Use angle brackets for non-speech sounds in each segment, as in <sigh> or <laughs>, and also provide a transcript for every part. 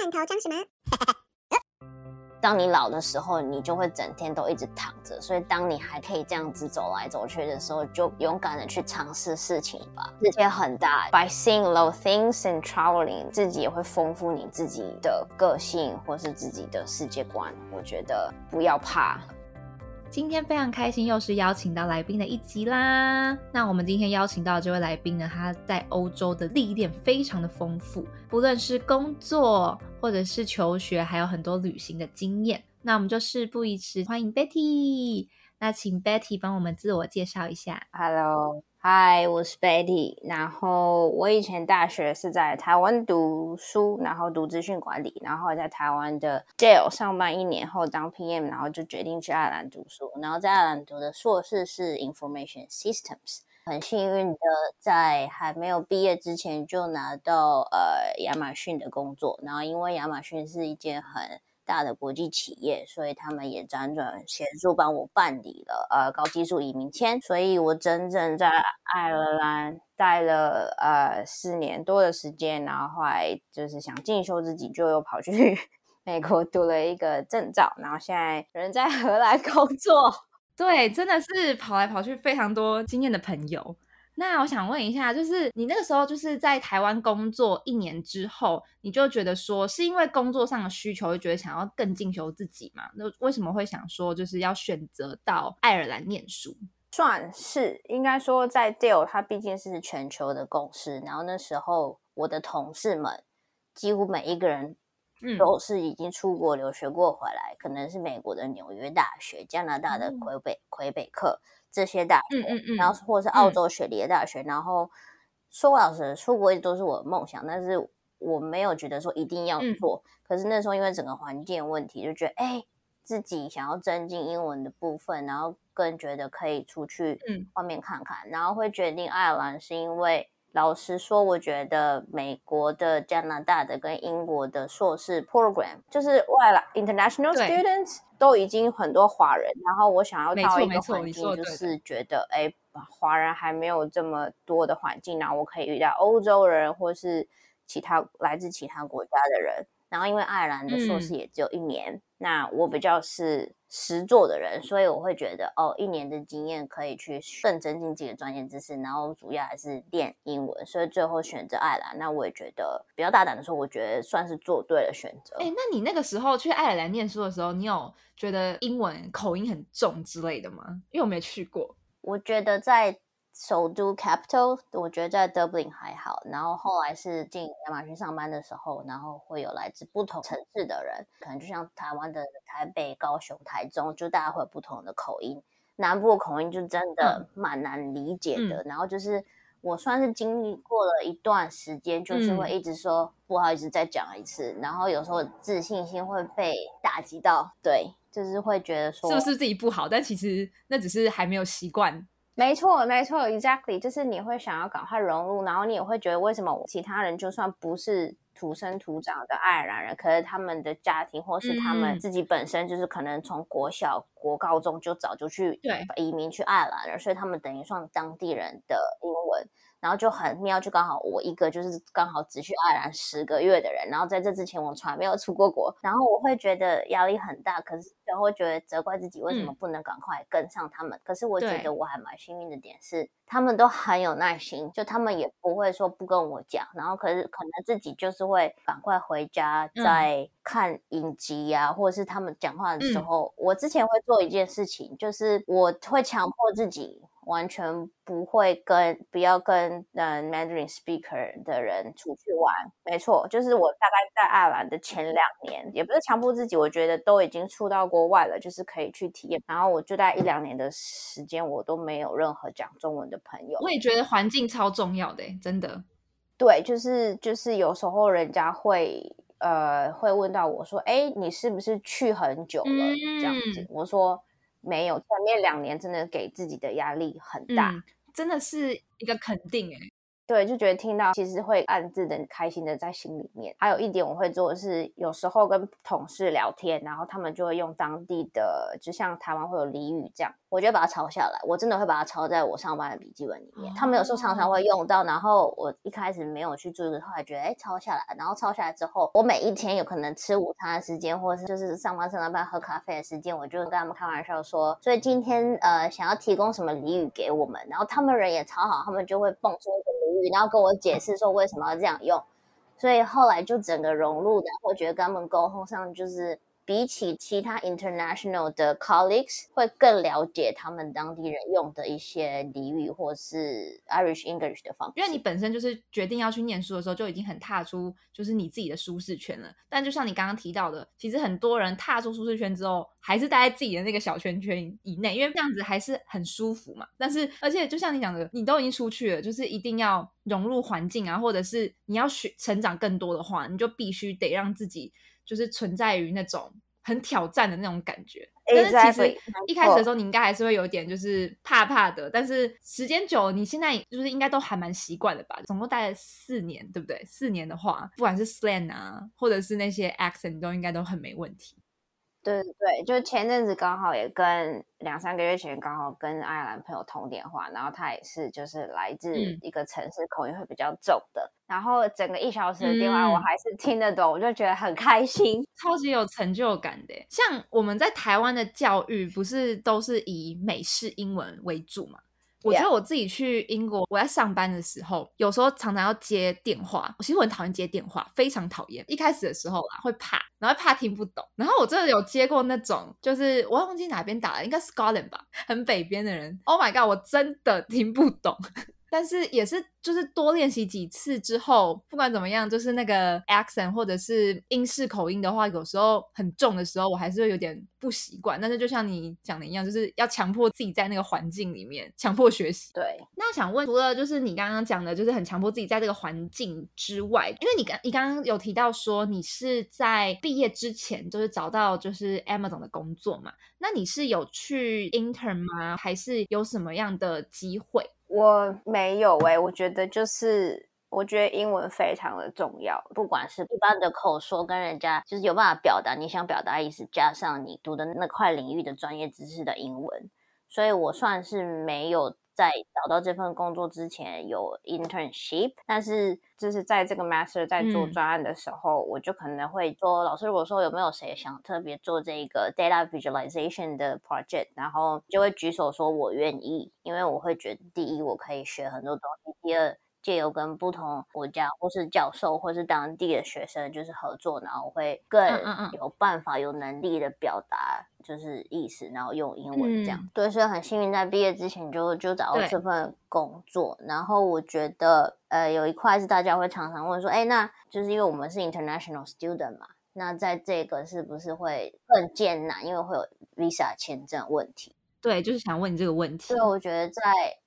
罐头装什么？<laughs> 当你老的时候，你就会整天都一直躺着。所以，当你还可以这样子走来走去的时候，就勇敢的去尝试事情吧。世界很大，by seeing low things and traveling，自己也会丰富你自己的个性或是自己的世界观。我觉得不要怕。今天非常开心，又是邀请到来宾的一集啦。那我们今天邀请到这位来宾呢，他在欧洲的历练非常的丰富，不论是工作或者是求学，还有很多旅行的经验。那我们就事不宜迟，欢迎 Betty。那请 Betty 帮我们自我介绍一下。Hello。嗨，我是 Betty。然后我以前大学是在台湾读书，然后读资讯管理，然后在台湾的 Dell 上班一年后当 PM，然后就决定去爱尔兰读书。然后在爱尔兰读的硕士是 Information Systems。很幸运的在还没有毕业之前就拿到呃亚马逊的工作。然后因为亚马逊是一件很大的国际企业，所以他们也辗转协助帮我办理了呃高技术移民签，所以我整整在爱尔兰待了呃四年多的时间，然后后来就是想进修自己，就又跑去 <laughs> 美国读了一个证照，然后现在人在荷兰工作。对，真的是跑来跑去，非常多经验的朋友。那我想问一下，就是你那个时候就是在台湾工作一年之后，你就觉得说是因为工作上的需求，就觉得想要更进修自己嘛？那为什么会想说就是要选择到爱尔兰念书？算是应该说，在 Deal 它毕竟是全球的公司，然后那时候我的同事们几乎每一个人都是已经出国留学过回来，可能是美国的纽约大学、加拿大的魁北魁北克。这些大学，然后或是澳洲雪梨的大学，然后说老实，出国一直都是我的梦想，但是我没有觉得说一定要做。可是那时候因为整个环境问题，就觉得哎，自己想要增进英文的部分，然后更觉得可以出去外面看看，然后会决定爱尔兰，是因为。老实说，我觉得美国的、加拿大的跟英国的硕士 program，就是外来 international students 都已经很多华人，然后我想要到一个环境，就是觉得哎，华人还没有这么多的环境，然后我可以遇到欧洲人或是其他来自其他国家的人。然后因为爱尔兰的硕士也只有一年，那我比较是实做的人，所以我会觉得哦，一年的经验可以去更增进自己的专业知识，然后主要还是练英文，所以最后选择爱尔兰。那我也觉得比较大胆的说，我觉得算是做对了选择。哎，那你那个时候去爱尔兰念书的时候，你有觉得英文口音很重之类的吗？因为我没去过，我觉得在。首都 capital，我觉得在 Dublin 还好。然后后来是进亚马逊上班的时候，然后会有来自不同城市的人，可能就像台湾的台北、高雄、台中，就大家会有不同的口音。南部的口音就真的蛮难理解的。然后就是我算是经历过了一段时间，就是会一直说不好意思再讲一次，然后有时候自信心会被打击到。对，就是会觉得说是不是自己不好？但其实那只是还没有习惯。没错，没错，exactly，就是你会想要赶快融入，然后你也会觉得为什么其他人就算不是土生土长的爱尔兰人，可是他们的家庭或是他们自己本身就是可能从国小、国高中就早就去移民去爱尔兰了，所以他们等于算当地人的英文。然后就很妙，就刚好我一个就是刚好只去爱尔兰十个月的人，然后在这之前我从来没有出过国，然后我会觉得压力很大，可是然后会觉得责怪自己为什么不能赶快跟上他们。可是我觉得我还蛮幸运的点是，他们都很有耐心，就他们也不会说不跟我讲，然后可是可能自己就是会赶快回家再看影集呀，或者是他们讲话的时候，我之前会做一件事情，就是我会强迫自己。完全不会跟不要跟呃 Mandarin speaker 的人出去玩，没错，就是我大概在爱尔兰的前两年，也不是强迫自己，我觉得都已经出到国外了，就是可以去体验。然后我就在一两年的时间，我都没有任何讲中文的朋友。我也觉得环境超重要的，真的。对，就是就是有时候人家会呃会问到我说，哎，你是不是去很久了？这样子，我说。没有，前面两年真的给自己的压力很大，真的是一个肯定哎。对，就觉得听到其实会暗自的开心的在心里面。还有一点我会做的是，有时候跟同事聊天，然后他们就会用当地的，就像台湾会有俚语这样，我就把它抄下来。我真的会把它抄在我上班的笔记本里面。他们有时候常常会用到，然后我一开始没有去注意，后来觉得哎，抄下来。然后抄下来之后，我每一天有可能吃午餐的时间，或者是就是上班上到班喝咖啡的时间，我就跟他们开玩笑说，所以今天呃想要提供什么俚语给我们，然后他们人也超好，他们就会蹦出一个俚。然后跟我解释说为什么要这样用，所以后来就整个融入的，我觉得跟他们沟通上就是。比起其他 international 的 colleagues，会更了解他们当地人用的一些俚语或是 Irish English 的方式。因为你本身就是决定要去念书的时候，就已经很踏出就是你自己的舒适圈了。但就像你刚刚提到的，其实很多人踏出舒适圈之后，还是待在自己的那个小圈圈以内，因为这样子还是很舒服嘛。但是，而且就像你讲的，你都已经出去了，就是一定要融入环境啊，或者是你要学成长更多的话，你就必须得让自己。就是存在于那种很挑战的那种感觉，但是其实一开始的时候你应该还是会有点就是怕怕的，但是时间久了，你现在就是应该都还蛮习惯的吧？总共待了四年，对不对？四年的话，不管是 slang 啊，或者是那些 accent，都应该都很没问题。对对对，就前阵子刚好也跟两三个月前刚好跟爱尔兰朋友通电话，然后他也是就是来自一个城市口音会比较重的，然后整个一小时的电话我还是听得懂，我就觉得很开心，超级有成就感的。像我们在台湾的教育不是都是以美式英文为主嘛？我觉得我自己去英国，我在上班的时候，有时候常常要接电话。我其实我很讨厌接电话，非常讨厌。一开始的时候啊，会怕，然后怕听不懂。然后我真的有接过那种，就是我忘记哪边打了，应该是 Scotland 吧，很北边的人。Oh my god，我真的听不懂。但是也是，就是多练习几次之后，不管怎么样，就是那个 accent 或者是英式口音的话，有时候很重的时候，我还是会有点不习惯。但是就像你讲的一样，就是要强迫自己在那个环境里面强迫学习。对。那想问，除了就是你刚刚讲的，就是很强迫自己在这个环境之外，因为你刚你刚刚有提到说你是在毕业之前就是找到就是 Amazon 的工作嘛？那你是有去 intern 吗？还是有什么样的机会？我没有哎，我觉得就是我觉得英文非常的重要，不管是一般的口说跟人家就是有办法表达你想表达意思，加上你读的那块领域的专业知识的英文，所以我算是没有。在找到这份工作之前有 internship，但是就是在这个 master 在做专案的时候，我就可能会说，老师如果说有没有谁想特别做这个 data visualization 的 project，然后就会举手说我愿意，因为我会觉得第一我可以学很多东西，第二。借由跟不同国家或是教授或是当地的学生就是合作，然后会更有办法、有能力的表达就是意思，然后用英文这样。对，所以很幸运在毕业之前就就找到这份工作。然后我觉得呃有一块是大家会常常问说，哎，那就是因为我们是 international student 嘛，那在这个是不是会更艰难？因为会有 visa 签证问题。对，就是想问你这个问题。对，我觉得在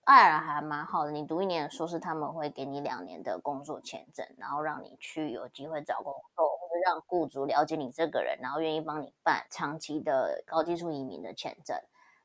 爱尔兰还蛮好的。你读一年的硕士，他们会给你两年的工作签证，然后让你去有机会找工作，或者让雇主了解你这个人，然后愿意帮你办长期的高技术移民的签证。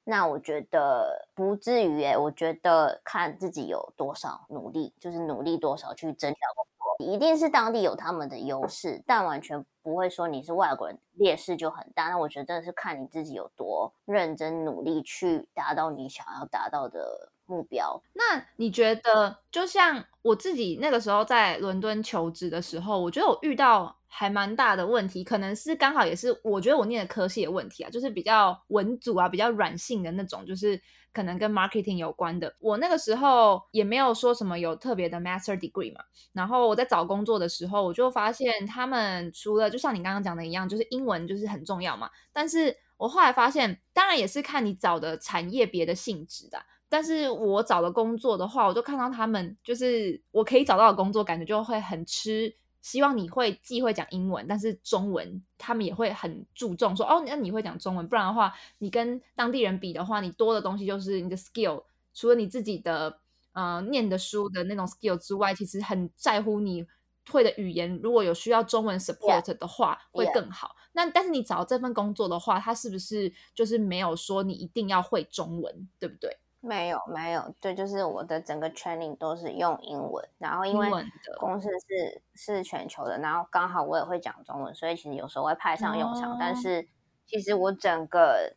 那我觉得不至于诶，我觉得看自己有多少努力，就是努力多少去争调工，一定是当地有他们的优势，但完全不会说你是外国人劣势就很大。那我觉得是看你自己有多认真努力去达到你想要达到的目标。那你觉得，就像我自己那个时候在伦敦求职的时候，我觉得我遇到。还蛮大的问题，可能是刚好也是我觉得我念的科系的问题啊，就是比较文组啊，比较软性的那种，就是可能跟 marketing 有关的。我那个时候也没有说什么有特别的 master degree 嘛，然后我在找工作的时候，我就发现他们除了就像你刚刚讲的一样，就是英文就是很重要嘛。但是我后来发现，当然也是看你找的产业别的性质的。但是我找的工作的话，我就看到他们就是我可以找到的工作，感觉就会很吃。希望你会既会讲英文，但是中文他们也会很注重说哦，那你会讲中文，不然的话，你跟当地人比的话，你多的东西就是你的 skill，除了你自己的呃念的书的那种 skill 之外，其实很在乎你会的语言，如果有需要中文 support 的话，会更好。那但是你找这份工作的话，他是不是就是没有说你一定要会中文，对不对？没有没有，对，就是我的整个 training 都是用英文，然后因为公司是是全球的，然后刚好我也会讲中文，所以其实有时候会派上用场。但是其实我整个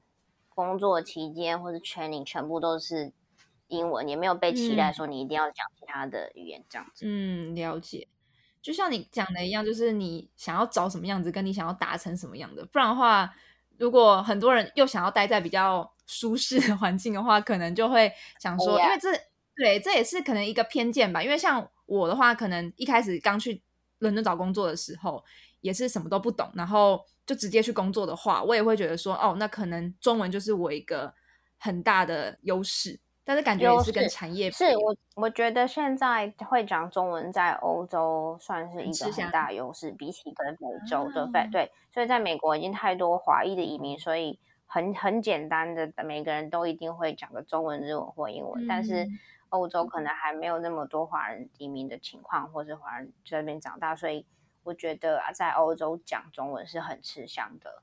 工作期间或者 training 全部都是英文，也没有被期待说你一定要讲其他的语言这样子。嗯，了解。就像你讲的一样，就是你想要找什么样子，跟你想要达成什么样的，不然的话，如果很多人又想要待在比较舒适的环境的话，可能就会想说，因为这对这也是可能一个偏见吧。因为像我的话，可能一开始刚去伦敦找工作的时候，也是什么都不懂，然后就直接去工作的话，我也会觉得说，哦，那可能中文就是我一个很大的优势。但是感觉也是跟产业是我我觉得现在会讲中文在欧洲算是一个很大优势，比起跟美洲的对对，所以在美国已经太多华裔的移民，所以。很很简单的，每个人都一定会讲个中文、日文或英文。但是欧洲可能还没有那么多华人移民的情况，或是华人这边长大，所以我觉得啊，在欧洲讲中文是很吃香的。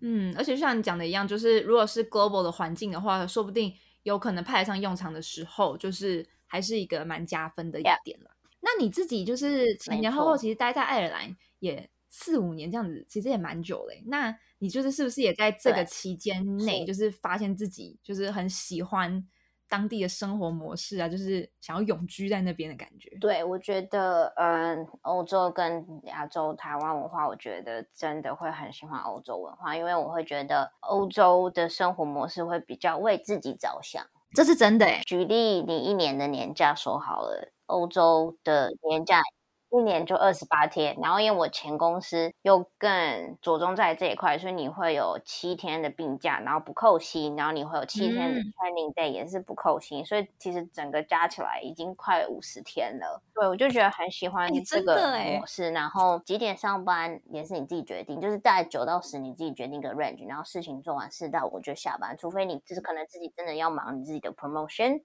嗯，而且就像你讲的一样，就是如果是 global 的环境的话，说不定有可能派得上用场的时候，就是还是一个蛮加分的一点了。那你自己就是前前后后其实待在爱尔兰也四五年这样子，其实也蛮久嘞。那你就是是不是也在这个期间内，就是发现自己就是很喜欢当地的生活模式啊，就是想要永居在那边的感觉？对，我觉得，嗯，欧洲跟亚洲、台湾文化，我觉得真的会很喜欢欧洲文化，因为我会觉得欧洲的生活模式会比较为自己着想，这是真的。举例，你一年的年假说好了，欧洲的年假。一年就二十八天，然后因为我前公司又更着重在这一块，所以你会有七天的病假，然后不扣薪，然后你会有七天的 training day 也是不扣薪，所以其实整个加起来已经快五十天了。对，我就觉得很喜欢这个模式，然后几点上班也是你自己决定，就是大概九到十你自己决定个 range，然后事情做完四到五就下班，除非你就是可能自己真的要忙你自己的 promotion。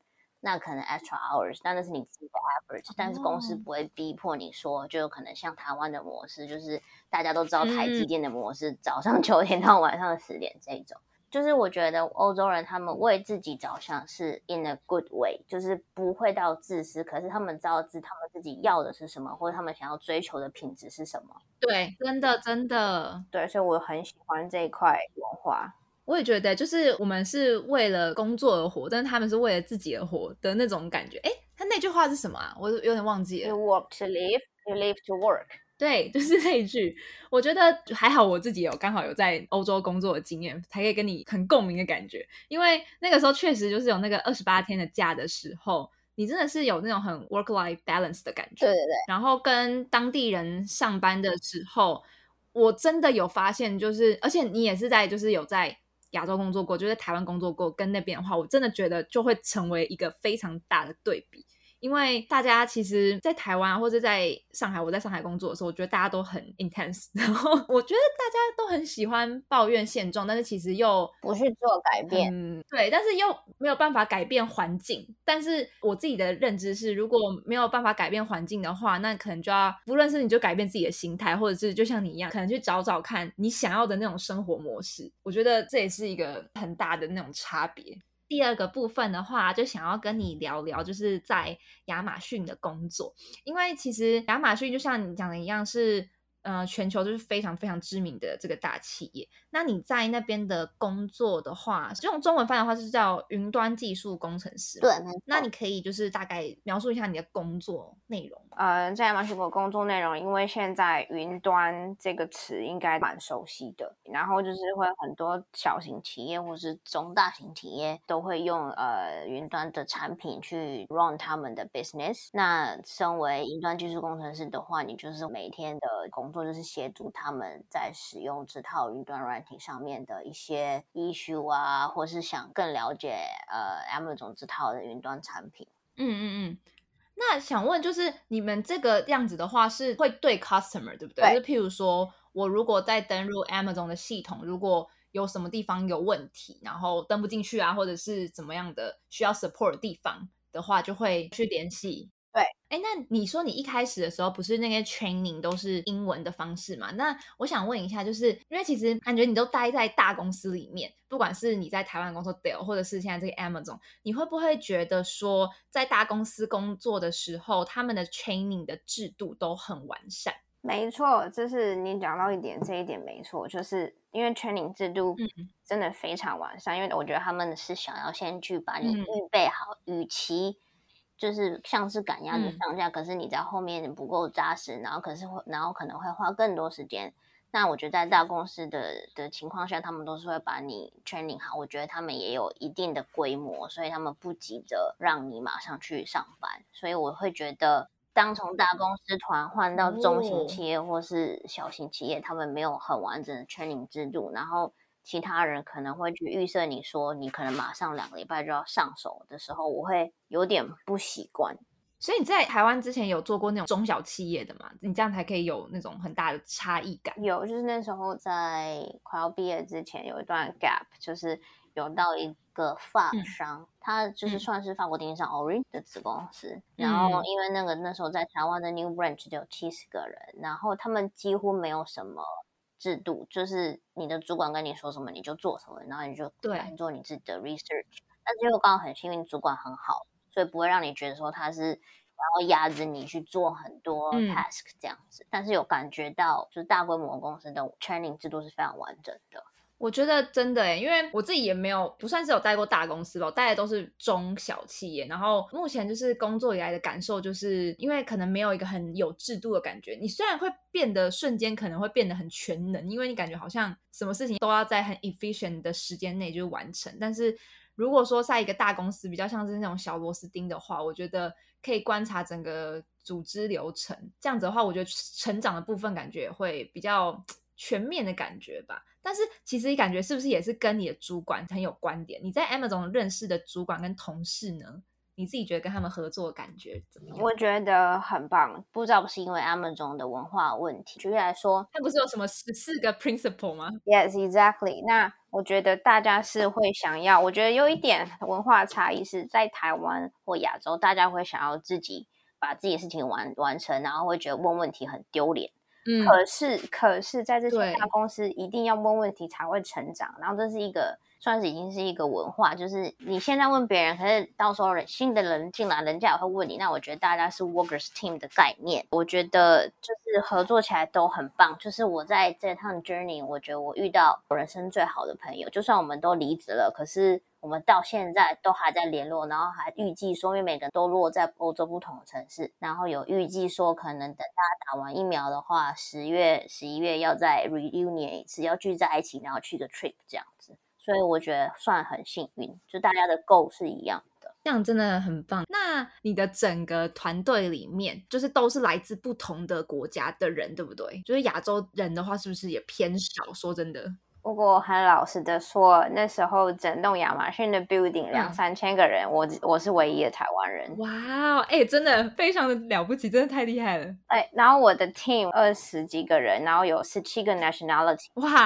那可能 extra hours，但那是你自己的 effort，但是公司不会逼迫你说，就有可能像台湾的模式，就是大家都知道台积电的模式，早上九点到晚上十点这种。就是我觉得欧洲人他们为自己着想是 in a good way，就是不会到自私，可是他们知道自他们自己要的是什么，或者他们想要追求的品质是什么。对，真的真的，对，所以我很喜欢这一块文化。我也觉得，就是我们是为了工作而活，但是他们是为了自己而活的那种感觉。哎，他那句话是什么啊？我有点忘记了。You work to live, you live to work。对，就是那一句。我觉得还好，我自己有刚好有在欧洲工作的经验，才可以跟你很共鸣的感觉。因为那个时候确实就是有那个二十八天的假的时候，你真的是有那种很 work-life balance 的感觉。对对对。然后跟当地人上班的时候，我真的有发现，就是而且你也是在，就是有在。亚洲工作过，就在台湾工作过，跟那边的话，我真的觉得就会成为一个非常大的对比。因为大家其实，在台湾或者在上海，我在上海工作的时候，我觉得大家都很 intense，然后我觉得大家都很喜欢抱怨现状，但是其实又不去做改变，嗯，对，但是又没有办法改变环境。但是我自己的认知是，如果没有办法改变环境的话，那可能就要，不论是你就改变自己的心态，或者是就像你一样，可能去找找看你想要的那种生活模式。我觉得这也是一个很大的那种差别。第二个部分的话，就想要跟你聊聊，就是在亚马逊的工作，因为其实亚马逊就像你讲的一样是。呃，全球就是非常非常知名的这个大企业。那你在那边的工作的话，用中文翻的话是叫云端技术工程师。对，那你可以就是大概描述一下你的工作内容。呃，在亚马逊的工作内容，因为现在云端这个词应该蛮熟悉的，然后就是会很多小型企业或是中大型企业都会用呃云端的产品去 run 他们的 business。那身为云端技术工程师的话，你就是每天的工作就是协助他们在使用这套云端软体上面的一些 issue 啊，或是想更了解呃 Amazon 这套的云端产品。嗯嗯嗯。那想问，就是你们这个样子的话，是会对 customer 对不对？就譬如说我如果在登入 Amazon 的系统，如果有什么地方有问题，然后登不进去啊，或者是怎么样的需要 support 的地方的话，就会去联系。对，哎，那你说你一开始的时候不是那些 training 都是英文的方式嘛？那我想问一下，就是因为其实感觉你都待在大公司里面，不管是你在台湾工作 Dell，或者是现在这个 Amazon，你会不会觉得说在大公司工作的时候，他们的 training 的制度都很完善？没错，就是你讲到一点，这一点没错，就是因为 training 制度真的非常完善，因为我觉得他们是想要先去把你预备好，与其。就是像是赶鸭子上架，可是你在后面不够扎实，然后可是会，然后可能会花更多时间。那我觉得在大公司的的情况下，他们都是会把你 training 好。我觉得他们也有一定的规模，所以他们不急着让你马上去上班。所以我会觉得，当从大公司团换到中型企业或是小型企业，他们没有很完整的 training 制度，然后。其他人可能会去预设你说你可能马上两个礼拜就要上手的时候，我会有点不习惯。所以你在台湾之前有做过那种中小企业的嘛？你这样才可以有那种很大的差异感。有，就是那时候在快要毕业之前有一段 gap，就是有到一个发商，他就是算是法国电商 Orange 的子公司。然后因为那个那时候在台湾的 New Branch 就有七十个人，然后他们几乎没有什么。制度就是你的主管跟你说什么你就做什么，然后你就对做你自己的 research。但是又刚好很幸运，主管很好，所以不会让你觉得说他是然后压着你去做很多 task 这样子。但是有感觉到，就是大规模公司的 training 制度是非常完整的。我觉得真的诶，因为我自己也没有不算是有待过大公司吧，我待的都是中小企业。然后目前就是工作以来的感受，就是因为可能没有一个很有制度的感觉。你虽然会变得瞬间可能会变得很全能，因为你感觉好像什么事情都要在很 efficient 的时间内就完成。但是如果说在一个大公司比较像是那种小螺丝钉的话，我觉得可以观察整个组织流程。这样子的话，我觉得成长的部分感觉会比较全面的感觉吧。但是其实你感觉是不是也是跟你的主管很有观点？你在 Amazon 认识的主管跟同事呢？你自己觉得跟他们合作的感觉怎么样？我觉得很棒，不知道是因为 Amazon 的文化问题。举例来说，它不是有什么十四个 principle 吗？Yes, exactly。那我觉得大家是会想要，我觉得有一点文化差异是在台湾或亚洲，大家会想要自己把自己的事情完完成，然后会觉得问问题很丢脸。可是，可是在这些大公司，一定要问问题才会成长。然后这是一个，算是已经是一个文化，就是你现在问别人，可是到时候新的人进来，人家也会问你。那我觉得大家是 workers team 的概念，我觉得就是合作起来都很棒。就是我在这趟 journey，我觉得我遇到人生最好的朋友，就算我们都离职了，可是。我们到现在都还在联络，然后还预计说，因为每个人都落在欧洲不同的城市，然后有预计说，可能等大家打完疫苗的话，十月、十一月要再 reunion 一次，要聚在一起，然后去个 trip 这样子。所以我觉得算很幸运，就大家的 go 是一样的，这样真的很棒。那你的整个团队里面，就是都是来自不同的国家的人，对不对？就是亚洲人的话，是不是也偏少？说真的。不过很老实的说，那时候整栋亚马逊的 building 两三千个人，我我是唯一的台湾人。哇，哎，真的非常的了不起，真的太厉害了。哎，然后我的 team 二十几个人，然后有十七个 nationality。哇，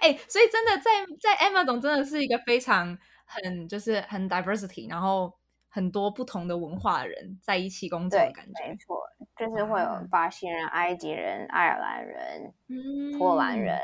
哎，所以真的在在 Amazon 真的是一个非常很就是很 diversity，然后很多不同的文化的人在一起工作的感觉。没错，就是会有巴西人、埃及人、爱尔兰人、嗯波兰人。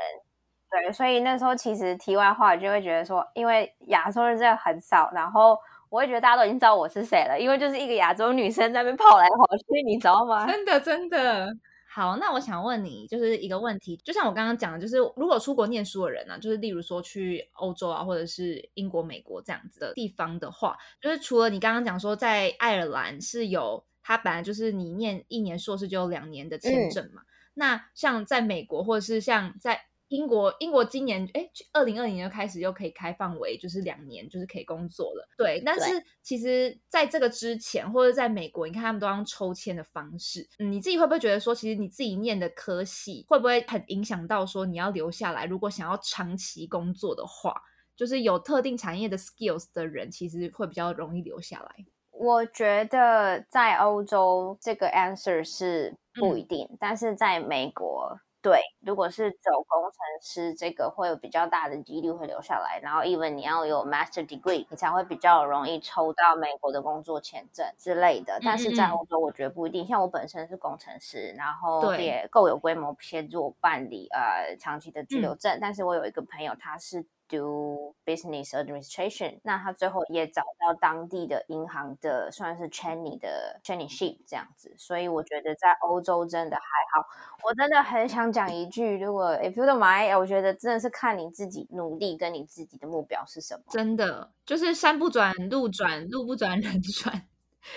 对，所以那时候其实题外话就会觉得说，因为亚洲人真的很少，然后我会觉得大家都已经知道我是谁了，因为就是一个亚洲女生在那边跑来跑去，你知道吗？真的真的。好，那我想问你，就是一个问题，就像我刚刚讲的，就是如果出国念书的人呢，就是例如说去欧洲啊，或者是英国、美国这样子的地方的话，就是除了你刚刚讲说在爱尔兰是有，它本来就是你念一年硕士就有两年的签证嘛，那像在美国或者是像在英国，英国今年哎，二零二零年就开始又可以开放为就是两年，就是可以工作了。对，但是其实在这个之前，或者在美国，你看他们都用抽签的方式。嗯，你自己会不会觉得说，其实你自己念的科系会不会很影响到说你要留下来？如果想要长期工作的话，就是有特定产业的 skills 的人，其实会比较容易留下来。我觉得在欧洲这个 answer 是不一定，但是在美国。对，如果是走工程师，这个会有比较大的几率会留下来。然后，even 你要有 master degree，你才会比较容易抽到美国的工作签证之类的。但是在欧洲，我觉得不一定。像我本身是工程师，然后也够有规模协助办理呃长期的居留证。但是我有一个朋友，他是。Do business administration，那他最后也找到当地的银行的算是 training 的 traineeship 这样子，所以我觉得在欧洲真的还好。我真的很想讲一句，如果 if you don't mind，我觉得真的是看你自己努力跟你自己的目标是什么。真的就是山不转路转，路不转 <laughs> 人转，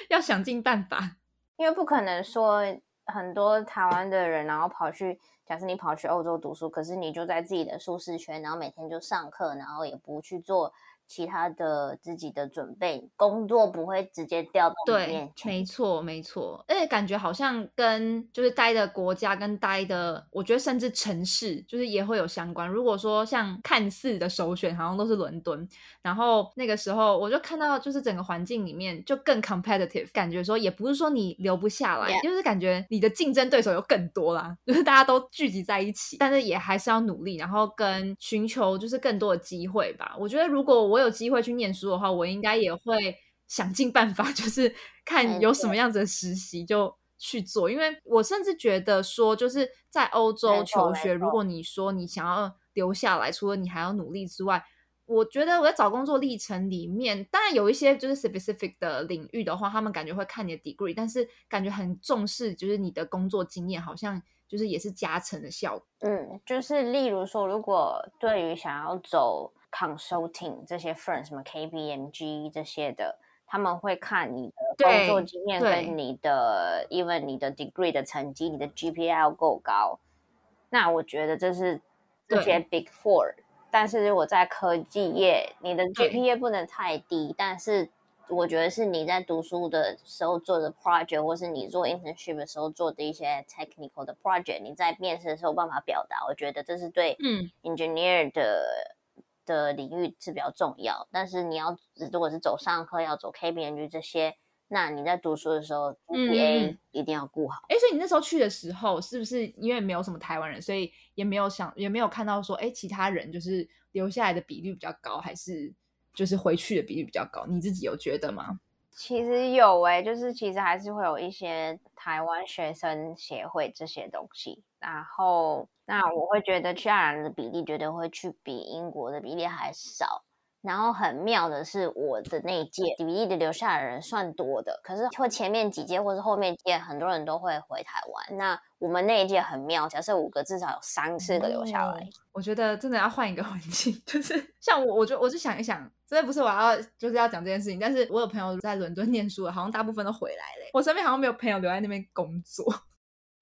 要想尽办法，因为不可能说很多台湾的人然后跑去。假设你跑去欧洲读书，可是你就在自己的舒适圈，然后每天就上课，然后也不去做。其他的自己的准备工作不会直接掉到对，没错没错，而且感觉好像跟就是待的国家跟待的，我觉得甚至城市就是也会有相关。如果说像看似的首选好像都是伦敦，然后那个时候我就看到就是整个环境里面就更 competitive，感觉说也不是说你留不下来，就是感觉你的竞争对手有更多啦，就是大家都聚集在一起，但是也还是要努力，然后跟寻求就是更多的机会吧。我觉得如果我有机会去念书的话，我应该也会想尽办法，<laughs> 就是看有什么样子的实习就去做。因为我甚至觉得说，就是在欧洲求学，如果你说你想要留下来，除了你还要努力之外，我觉得我在找工作历程里面，当然有一些就是 specific 的领域的话，他们感觉会看你的 degree，但是感觉很重视就是你的工作经验，好像就是也是加成的效果。嗯，就是例如说，如果对于想要走。Consulting 这些 firm 什么 KPMG 这些的，他们会看你的工作经验跟你的，even 你的 degree 的成绩，你的 GPA 要够高。那我觉得这是这些 Big Four。但是如果在科技业，你的 GPA 不能太低。但是我觉得是你在读书的时候做的 project，或是你做 internship 的时候做的一些 technical 的 project，你在面试的时候办法表达。我觉得这是对嗯 engineer 的。的领域是比较重要，但是你要如果是走上课要走 K B N G 这些，那你在读书的时候 G A 一定要顾好。哎，所以你那时候去的时候，是不是因为没有什么台湾人，所以也没有想也没有看到说，哎，其他人就是留下来的比率比较高，还是就是回去的比率比较高？你自己有觉得吗？其实有哎，就是其实还是会有一些台湾学生协会这些东西，然后那我会觉得去爱尔兰的比例绝对会去比英国的比例还少。然后很妙的是，我的那一届比例的留下的人算多的，可是会前面几届或是后面届很多人都会回台湾。那我们那一届很妙，假设五个至少有三四个留下来。我觉得真的要换一个 <laughs> 环境，就是像我，我就我就想一想，真的不是我要就是要讲这件事情，但是我有朋友在伦敦念书，好像大部分都回来了。我身边好像没有朋友留在那边工作。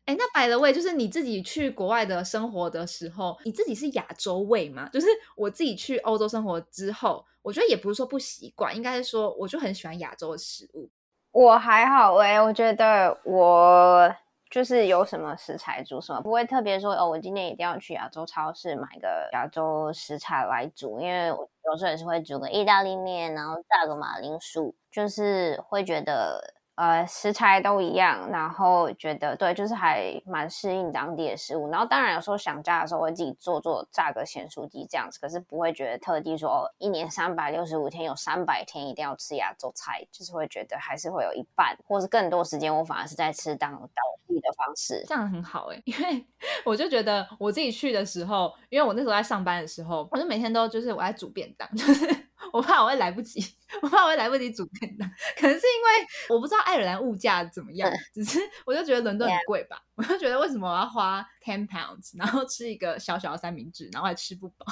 哎，那摆了味就是你自己去国外的生活的时候，你自己是亚洲味吗？就是我自己去欧洲生活之后，我觉得也不是说不习惯，应该是说我就很喜欢亚洲的食物。我还好哎，我觉得我就是有什么食材煮什么，不会特别说哦，我今天一定要去亚洲超市买个亚洲食材来煮，因为我有时候也是会煮个意大利面，然后炸个马铃薯，就是会觉得。呃，食材都一样，然后觉得对，就是还蛮适应当地的食物。然后当然有时候想家的时候，会自己做做炸个咸酥鸡这样子，可是不会觉得特地说哦，一年三百六十五天有三百天一定要吃亚洲菜，就是会觉得还是会有一半或是更多时间，我反而是在吃当当地的方式，这样很好哎。<laughs> 因为我就觉得我自己去的时候，因为我那时候在上班的时候，我就每天都就是我在煮便当，<laughs> 就是我怕我会来不及。我怕我会来不及煮便当，可能是因为我不知道爱尔兰物价怎么样，只是我就觉得伦敦很贵吧，我就觉得为什么我要花 ten pounds，然后吃一个小小的三明治，然后还吃不饱。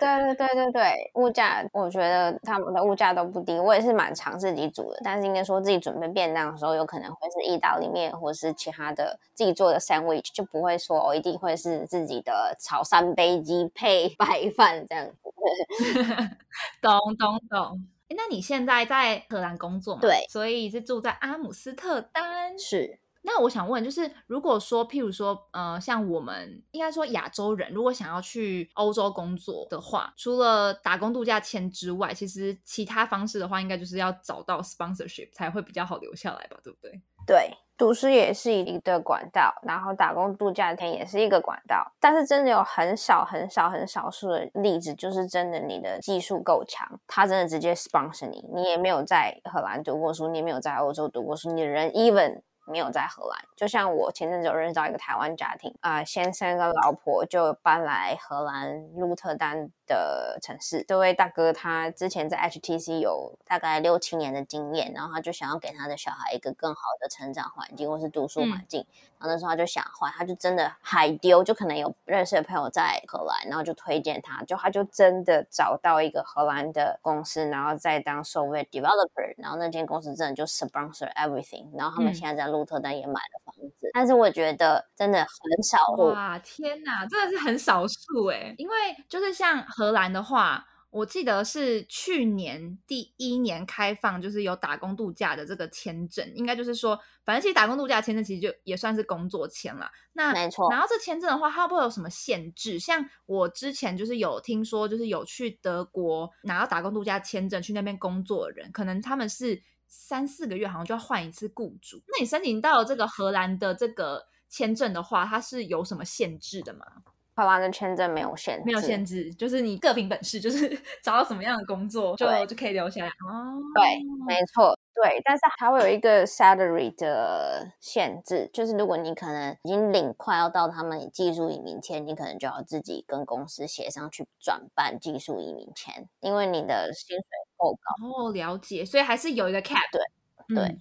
对对对对对，物价我觉得他们的物价都不低，我也是蛮常自己煮的，但是应该说自己准备便当的时候，有可能会是意大利面或是其他的自己做的 sandwich，就不会说我一定会是自己的炒三杯鸡配白饭这样子。懂 <laughs> 懂 <laughs> 懂。那你现在在荷兰工作嘛？对，所以是住在阿姆斯特丹。是。那我想问，就是如果说，譬如说，呃，像我们应该说亚洲人，如果想要去欧洲工作的话，除了打工度假签之外，其实其他方式的话，应该就是要找到 sponsorship 才会比较好留下来吧？对不对？对。读书也是一个管道，然后打工度假天也是一个管道。但是真的有很少很少很少数的例子，就是真的你的技术够强，他真的直接 sponsor 你，你也没有在荷兰读过书，你也没有在欧洲读过书，你的人 even。没有在荷兰，就像我前阵子有认识到一个台湾家庭啊，先生跟老婆就搬来荷兰鹿特丹的城市。这位大哥他之前在 HTC 有大概六七年的经验，然后他就想要给他的小孩一个更好的成长环境或是读书环境。然后那时候他就想换，他就真的海丢，就可能有认识的朋友在荷兰，然后就推荐他，就他就真的找到一个荷兰的公司，然后再当 software developer，然后那间公司真的就 sponsor everything，然后他们现在在鹿特丹也买了房子，但是我觉得真的很少哇，天哪，真的是很少数哎，因为就是像荷兰的话。我记得是去年第一年开放，就是有打工度假的这个签证，应该就是说，反正其实打工度假签证其实就也算是工作签了。那没错。然后这签证的话，它会不会有什么限制？像我之前就是有听说，就是有去德国拿到打工度假签证去那边工作的人，可能他们是三四个月好像就要换一次雇主。那你申请到这个荷兰的这个签证的话，它是有什么限制的吗？荷兰的签证没有限制，没有限制，就是你各凭本事，就是 <laughs> 找到什么样的工作就就可以留下来。哦，对，没错，对，但是还会有一个 salary 的限制，就是如果你可能已经领快要到他们技术移民签，你可能就要自己跟公司协商去转办技术移民签，因为你的薪水够高。哦，了解，所以还是有一个 cap。对，对。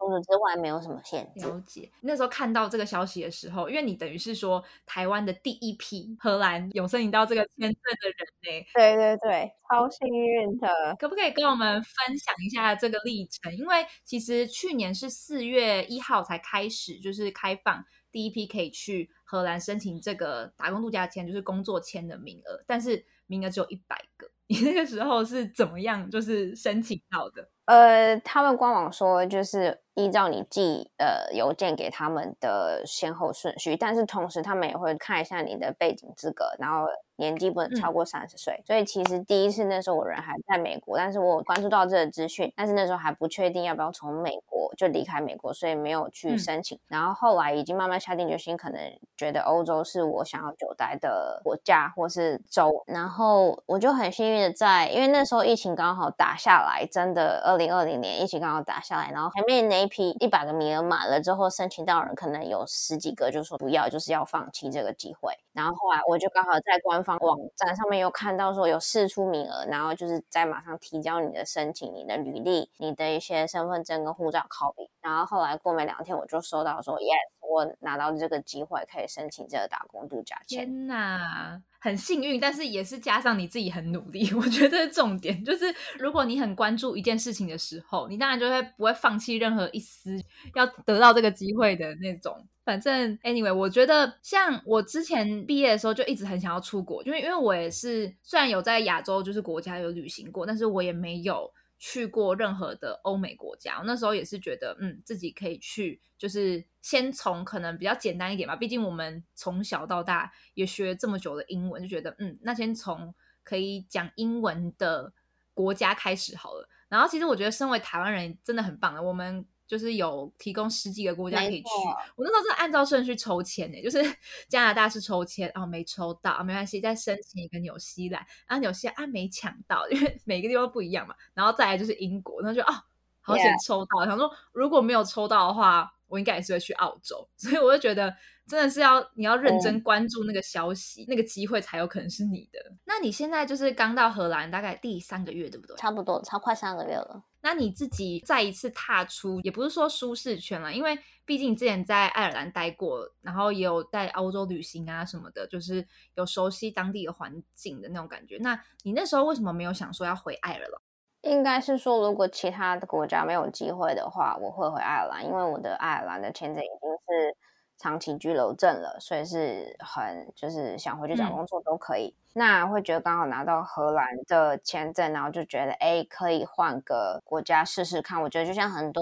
除此之外没有什么限制。了解。那时候看到这个消息的时候，因为你等于是说台湾的第一批荷兰有申请到这个签证的人呢。对对对，超幸运的。可不可以跟我们分享一下这个历程？因为其实去年是四月一号才开始，就是开放第一批可以去荷兰申请这个打工度假签，就是工作签的名额，但是名额只有一百个。你那个时候是怎么样，就是申请到的？呃，他们官网说就是依照你寄呃邮件给他们的先后顺序，但是同时他们也会看一下你的背景资格，然后。年纪不能超过三十岁，所以其实第一次那时候我人还在美国，但是我关注到这个资讯，但是那时候还不确定要不要从美国就离开美国，所以没有去申请。然后后来已经慢慢下定决心，可能觉得欧洲是我想要久待的国家或是州。然后我就很幸运的在，因为那时候疫情刚好打下来，真的二零二零年疫情刚好打下来，然后前面那一批一百个名额满了之后，申请到人可能有十几个就说不要，就是要放弃这个机会。然后后来我就刚好在官方网站上面又看到说有试出名额，然后就是在马上提交你的申请、你的履历、你的一些身份证跟护照 copy。然后后来过没两天，我就收到说，yes，我拿到这个机会可以申请这个打工度假签。天哪！很幸运，但是也是加上你自己很努力。<laughs> 我觉得重点就是，如果你很关注一件事情的时候，你当然就会不会放弃任何一丝要得到这个机会的那种。反正 anyway，我觉得像我之前毕业的时候就一直很想要出国，因为因为我也是虽然有在亚洲就是国家有旅行过，但是我也没有。去过任何的欧美国家，那时候也是觉得，嗯，自己可以去，就是先从可能比较简单一点吧。毕竟我们从小到大也学这么久的英文，就觉得，嗯，那先从可以讲英文的国家开始好了。然后，其实我觉得身为台湾人真的很棒的，我们。就是有提供十几个国家可以去，我那时候是按照顺序抽签的，就是 <laughs> 加拿大是抽签，哦没抽到，没关系，再申请一个纽西兰，然后纽西兰啊没抢到，因为每个地方不一样嘛，然后再来就是英国，然后就哦好险抽到，想说如果没有抽到的话，我应该也是会去澳洲，<laughs> 所以我就觉得。真的是要你要认真关注那个消息，那个机会才有可能是你的。那你现在就是刚到荷兰，大概第三个月，对不对？差不多，超快三个月了。那你自己再一次踏出，也不是说舒适圈了，因为毕竟之前在爱尔兰待过，然后也有在欧洲旅行啊什么的，就是有熟悉当地的环境的那种感觉。那你那时候为什么没有想说要回爱尔兰？应该是说，如果其他的国家没有机会的话，我会回爱尔兰，因为我的爱尔兰的签证已经是。长期居留证了，所以是很就是想回去找工作都可以。那会觉得刚好拿到荷兰的签证，然后就觉得哎，可以换个国家试试看。我觉得就像很多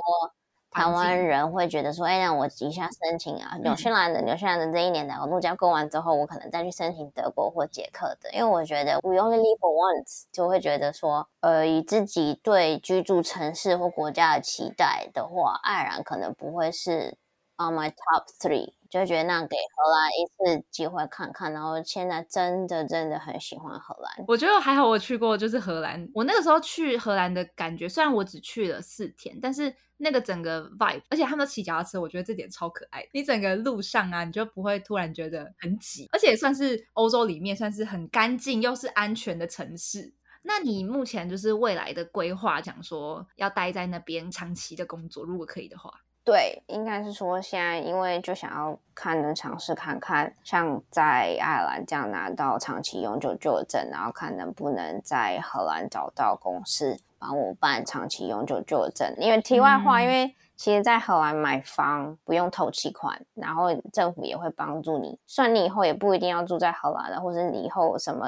台湾人会觉得说，哎，那我一下申请啊，纽西兰的纽西兰的这一年的度假过完之后，我可能再去申请德国或捷克的。因为我觉得 we only live for once，就会觉得说，呃，以自己对居住城市或国家的期待的话，爱尔兰可能不会是。on my top three，就觉得那给荷兰一次机会看看，然后现在真的真的很喜欢荷兰。我觉得还好，我去过就是荷兰。我那个时候去荷兰的感觉，虽然我只去了四天，但是那个整个 vibe，而且他们骑脚踏车，我觉得这点超可爱。你整个路上啊，你就不会突然觉得很挤，而且算是欧洲里面算是很干净又是安全的城市。那你目前就是未来的规划，讲说要待在那边长期的工作，如果可以的话。对，应该是说现在，因为就想要看，能尝试看看，像在爱尔兰这样拿到长期永久居留证，然后看能不能在荷兰找到公司帮我办长期永久居留证。因为题外话，因为其实，在荷兰买房不用透期款，然后政府也会帮助你，算你以后也不一定要住在荷兰了，或者你以后什么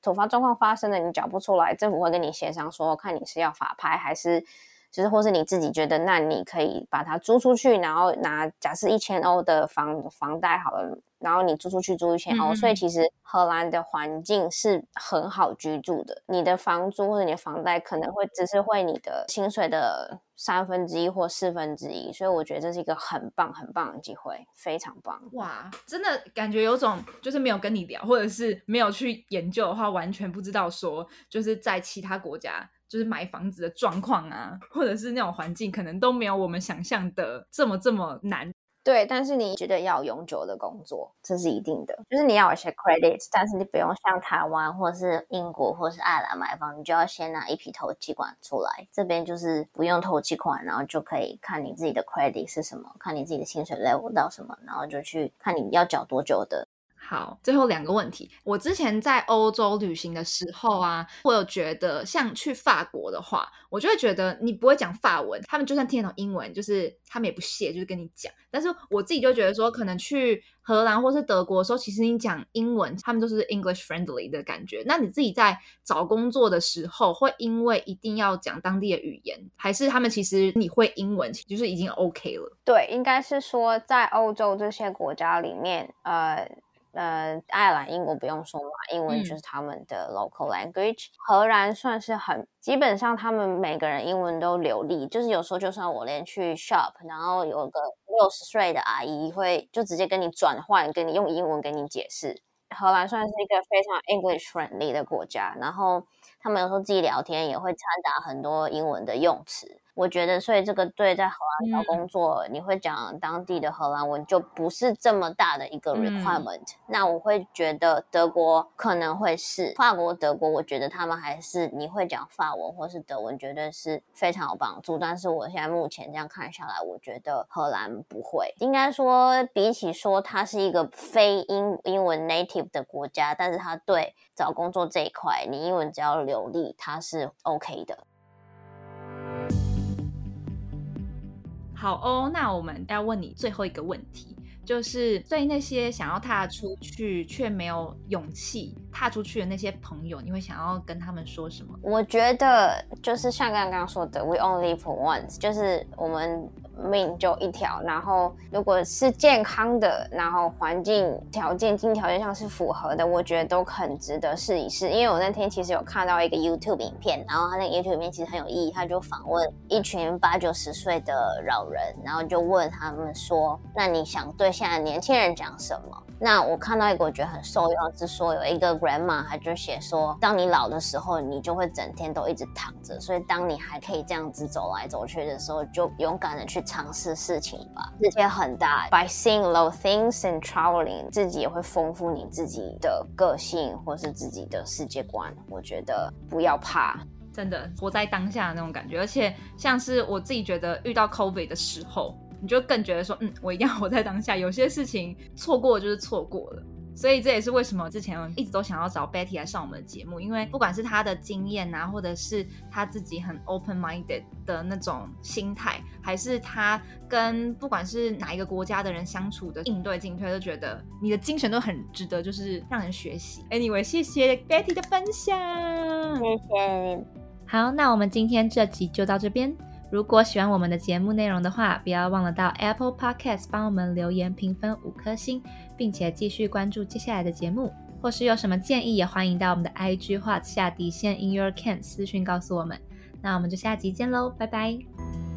突发状况发生了，你缴不出来，政府会跟你协商说，看你是要法拍还是。就是，或是你自己觉得，那你可以把它租出去，然后拿假设一千欧的房房贷好了，然后你租出去租一千欧，所以其实荷兰的环境是很好居住的。你的房租或者你的房贷可能会只是会你的薪水的三分之一或四分之一，所以我觉得这是一个很棒很棒的机会，非常棒。哇，真的感觉有种就是没有跟你聊，或者是没有去研究的话，完全不知道说就是在其他国家。就是买房子的状况啊，或者是那种环境，可能都没有我们想象的这么这么难。对，但是你觉得要永久的工作，这是一定的。就是你要有些 credit，但是你不用像台湾或是英国或是爱尔兰买房，你就要先拿一批投期款出来。这边就是不用投期款，然后就可以看你自己的 credit 是什么，看你自己的薪水 level 到什么，然后就去看你要缴多久的。好，最后两个问题。我之前在欧洲旅行的时候啊，我有觉得像去法国的话，我就会觉得你不会讲法文，他们就算听得懂英文，就是他们也不屑，就是跟你讲。但是我自己就觉得说，可能去荷兰或是德国的时候，其实你讲英文，他们都是 English friendly 的感觉。那你自己在找工作的时候，会因为一定要讲当地的语言，还是他们其实你会英文，就是已经 OK 了？对，应该是说在欧洲这些国家里面，呃。呃，爱尔兰、英国不用说嘛，英文就是他们的 local language。荷兰算是很，基本上他们每个人英文都流利，就是有时候就算我连去 shop，然后有个六十岁的阿姨会就直接跟你转换，跟你用英文跟你解释。荷兰算是一个非常 English friendly 的国家，然后他们有时候自己聊天也会掺杂很多英文的用词。我觉得，所以这个对在荷兰找工作，你会讲当地的荷兰文，就不是这么大的一个 requirement。那我会觉得德国可能会是法国、德国，我觉得他们还是你会讲法文或是德文，绝对是非常有帮助。但是我现在目前这样看下来，我觉得荷兰不会。应该说，比起说它是一个非英英文 native 的国家，但是它对找工作这一块，你英文只要流利，它是 OK 的。好哦，那我们要问你最后一个问题，就是对那些想要踏出去却没有勇气踏出去的那些朋友，你会想要跟他们说什么？我觉得就是像刚刚说的，We only for once，就是我们。命就一条，然后如果是健康的，然后环境条件、经济条件上是符合的，我觉得都很值得试一试。因为我那天其实有看到一个 YouTube 影片，然后他那个 YouTube 影片其实很有意义，他就访问一群八九十岁的老人，然后就问他们说：“那你想对现在年轻人讲什么？”那我看到一个我觉得很受用，是说有一个 grandma，他就写说，当你老的时候，你就会整天都一直躺着，所以当你还可以这样子走来走去的时候，就勇敢的去尝试事情吧。世界很大，by seeing low things and traveling，自己也会丰富你自己的个性或是自己的世界观。我觉得不要怕，真的活在当下的那种感觉，而且像是我自己觉得遇到 COVID 的时候。你就更觉得说，嗯，我一定要活在当下。有些事情错过就是错过了，所以这也是为什么之前一直都想要找 Betty 来上我们的节目，因为不管是她的经验啊，或者是她自己很 open minded 的那种心态，还是她跟不管是哪一个国家的人相处的应对进退，都觉得你的精神都很值得，就是让人学习。Anyway，谢谢 Betty 的分享，谢谢。好，那我们今天这集就到这边。如果喜欢我们的节目内容的话，不要忘了到 Apple Podcast 帮我们留言评分五颗星，并且继续关注接下来的节目。或是有什么建议，也欢迎到我们的 IG 画下底线 In Your Can 私讯告诉我们。那我们就下集见喽，拜拜。